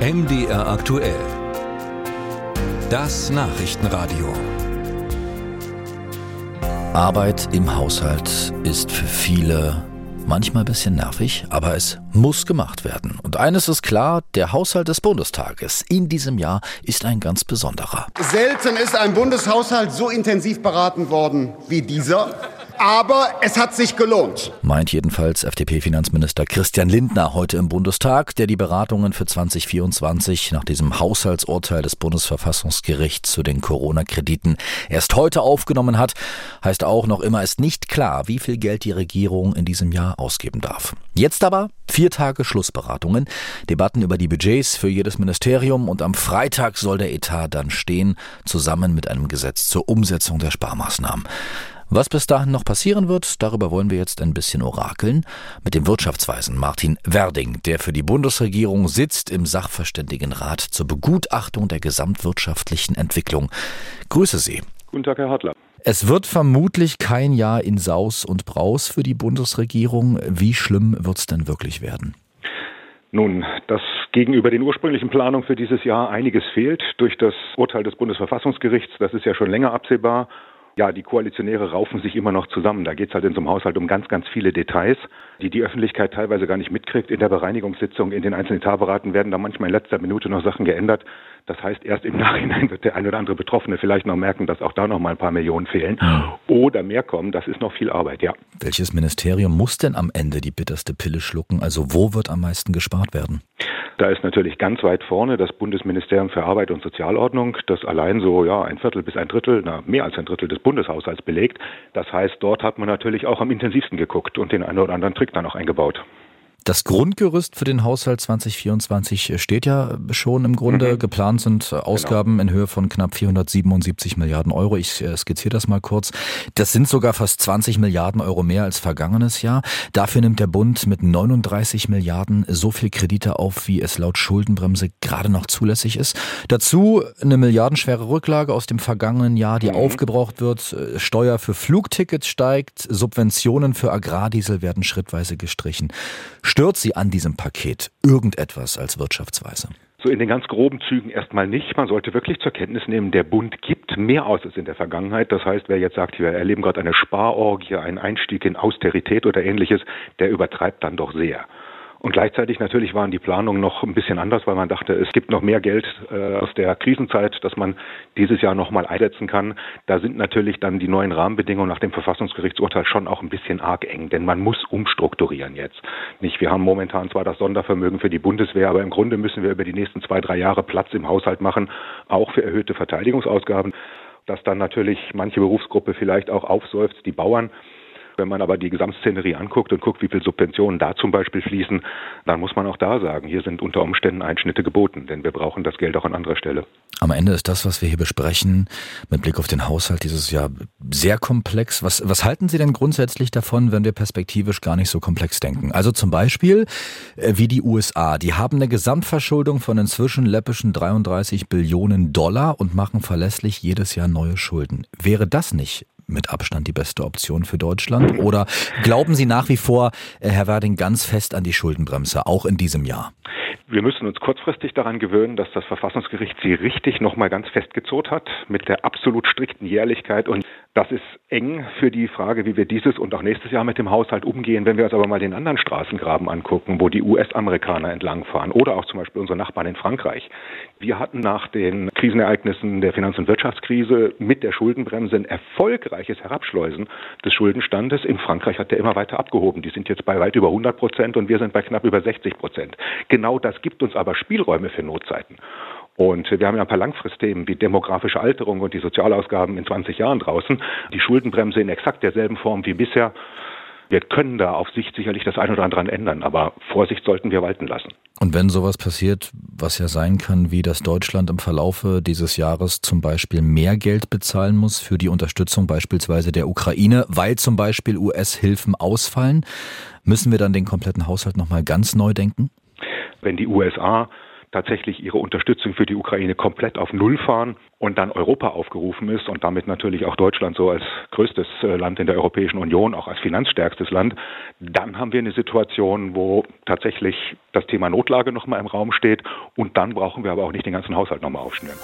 MDR aktuell. Das Nachrichtenradio. Arbeit im Haushalt ist für viele manchmal ein bisschen nervig, aber es muss gemacht werden. Und eines ist klar, der Haushalt des Bundestages in diesem Jahr ist ein ganz besonderer. Selten ist ein Bundeshaushalt so intensiv beraten worden wie dieser aber es hat sich gelohnt. Meint jedenfalls FDP-Finanzminister Christian Lindner heute im Bundestag, der die Beratungen für 2024 nach diesem Haushaltsurteil des Bundesverfassungsgerichts zu den Corona-Krediten erst heute aufgenommen hat. Heißt auch, noch immer ist nicht klar, wie viel Geld die Regierung in diesem Jahr ausgeben darf. Jetzt aber vier Tage Schlussberatungen, Debatten über die Budgets für jedes Ministerium und am Freitag soll der Etat dann stehen, zusammen mit einem Gesetz zur Umsetzung der Sparmaßnahmen. Was bis dahin noch passieren wird, darüber wollen wir jetzt ein bisschen orakeln mit dem Wirtschaftsweisen Martin Werding, der für die Bundesregierung sitzt im Sachverständigenrat zur Begutachtung der gesamtwirtschaftlichen Entwicklung. Grüße Sie. Guten Tag, Herr Hartler. Es wird vermutlich kein Jahr in Saus und Braus für die Bundesregierung. Wie schlimm wird es denn wirklich werden? Nun, dass gegenüber den ursprünglichen Planungen für dieses Jahr einiges fehlt durch das Urteil des Bundesverfassungsgerichts, das ist ja schon länger absehbar ja, die Koalitionäre raufen sich immer noch zusammen. Da geht es halt in so einem Haushalt um ganz, ganz viele Details, die die Öffentlichkeit teilweise gar nicht mitkriegt. In der Bereinigungssitzung, in den einzelnen Etatberaten werden da manchmal in letzter Minute noch Sachen geändert. Das heißt, erst im Nachhinein wird der ein oder andere Betroffene vielleicht noch merken, dass auch da noch mal ein paar Millionen fehlen oder mehr kommen. Das ist noch viel Arbeit, ja. Welches Ministerium muss denn am Ende die bitterste Pille schlucken? Also wo wird am meisten gespart werden? Da ist natürlich ganz weit vorne das Bundesministerium für Arbeit und Sozialordnung, das allein so ja ein Viertel bis ein Drittel, na, mehr als ein Drittel des Bundeshaushalts belegt. Das heißt, dort hat man natürlich auch am intensivsten geguckt und den einen oder anderen Trick dann auch eingebaut. Das Grundgerüst für den Haushalt 2024 steht ja schon im Grunde. Mhm. Geplant sind Ausgaben genau. in Höhe von knapp 477 Milliarden Euro. Ich äh, skizziere das mal kurz. Das sind sogar fast 20 Milliarden Euro mehr als vergangenes Jahr. Dafür nimmt der Bund mit 39 Milliarden so viel Kredite auf, wie es laut Schuldenbremse gerade noch zulässig ist. Dazu eine milliardenschwere Rücklage aus dem vergangenen Jahr, die mhm. aufgebraucht wird. Äh, Steuer für Flugtickets steigt, Subventionen für Agrardiesel werden schrittweise gestrichen. Stört Sie an diesem Paket irgendetwas als Wirtschaftsweise? So in den ganz groben Zügen erstmal nicht. Man sollte wirklich zur Kenntnis nehmen, der Bund gibt mehr aus als in der Vergangenheit. Das heißt, wer jetzt sagt, wir erleben gerade eine Sparorgie, einen Einstieg in Austerität oder ähnliches, der übertreibt dann doch sehr. Und gleichzeitig natürlich waren die Planungen noch ein bisschen anders, weil man dachte, es gibt noch mehr Geld äh, aus der Krisenzeit, dass man dieses Jahr nochmal einsetzen kann. Da sind natürlich dann die neuen Rahmenbedingungen nach dem Verfassungsgerichtsurteil schon auch ein bisschen arg eng, denn man muss umstrukturieren jetzt. Nicht, wir haben momentan zwar das Sondervermögen für die Bundeswehr, aber im Grunde müssen wir über die nächsten zwei, drei Jahre Platz im Haushalt machen, auch für erhöhte Verteidigungsausgaben dass dann natürlich manche Berufsgruppe vielleicht auch aufseufzt, die Bauern, wenn man aber die Gesamtszenerie anguckt und guckt, wie viel Subventionen da zum Beispiel fließen, dann muss man auch da sagen, hier sind unter Umständen Einschnitte geboten, denn wir brauchen das Geld auch an anderer Stelle. Am Ende ist das, was wir hier besprechen, mit Blick auf den Haushalt dieses Jahr sehr komplex. Was, was halten Sie denn grundsätzlich davon, wenn wir perspektivisch gar nicht so komplex denken? Also zum Beispiel äh, wie die USA. Die haben eine Gesamtverschuldung von inzwischen läppischen 33 Billionen Dollar und machen verlässlich jedes Jahr neue Schulden. Wäre das nicht mit Abstand die beste Option für Deutschland? Oder glauben Sie nach wie vor, äh, Herr Werding, ganz fest an die Schuldenbremse, auch in diesem Jahr? Wir müssen uns kurzfristig daran gewöhnen, dass das Verfassungsgericht sie richtig nochmal ganz festgezurrt hat mit der absolut strikten Jährlichkeit. Und das ist eng für die Frage, wie wir dieses und auch nächstes Jahr mit dem Haushalt umgehen. Wenn wir uns aber mal den anderen Straßengraben angucken, wo die US-Amerikaner entlangfahren oder auch zum Beispiel unsere Nachbarn in Frankreich. Wir hatten nach den Krisenereignissen der Finanz- und Wirtschaftskrise mit der Schuldenbremse ein erfolgreiches Herabschleusen des Schuldenstandes. In Frankreich hat der immer weiter abgehoben. Die sind jetzt bei weit über 100 Prozent und wir sind bei knapp über 60 Prozent. Genau das gibt uns aber Spielräume für Notzeiten. Und wir haben ja ein paar Langfristthemen wie demografische Alterung und die Sozialausgaben in 20 Jahren draußen. Die Schuldenbremse in exakt derselben Form wie bisher. Wir können da auf Sicht sicherlich das eine oder andere ändern, aber Vorsicht sollten wir walten lassen. Und wenn sowas passiert, was ja sein kann, wie dass Deutschland im Verlaufe dieses Jahres zum Beispiel mehr Geld bezahlen muss für die Unterstützung beispielsweise der Ukraine, weil zum Beispiel US-Hilfen ausfallen, müssen wir dann den kompletten Haushalt nochmal ganz neu denken? Wenn die USA tatsächlich ihre Unterstützung für die Ukraine komplett auf Null fahren und dann Europa aufgerufen ist und damit natürlich auch Deutschland so als größtes äh, Land in der Europäischen Union, auch als finanzstärkstes Land, dann haben wir eine Situation, wo tatsächlich das Thema Notlage nochmal im Raum steht und dann brauchen wir aber auch nicht den ganzen Haushalt nochmal aufschnüren.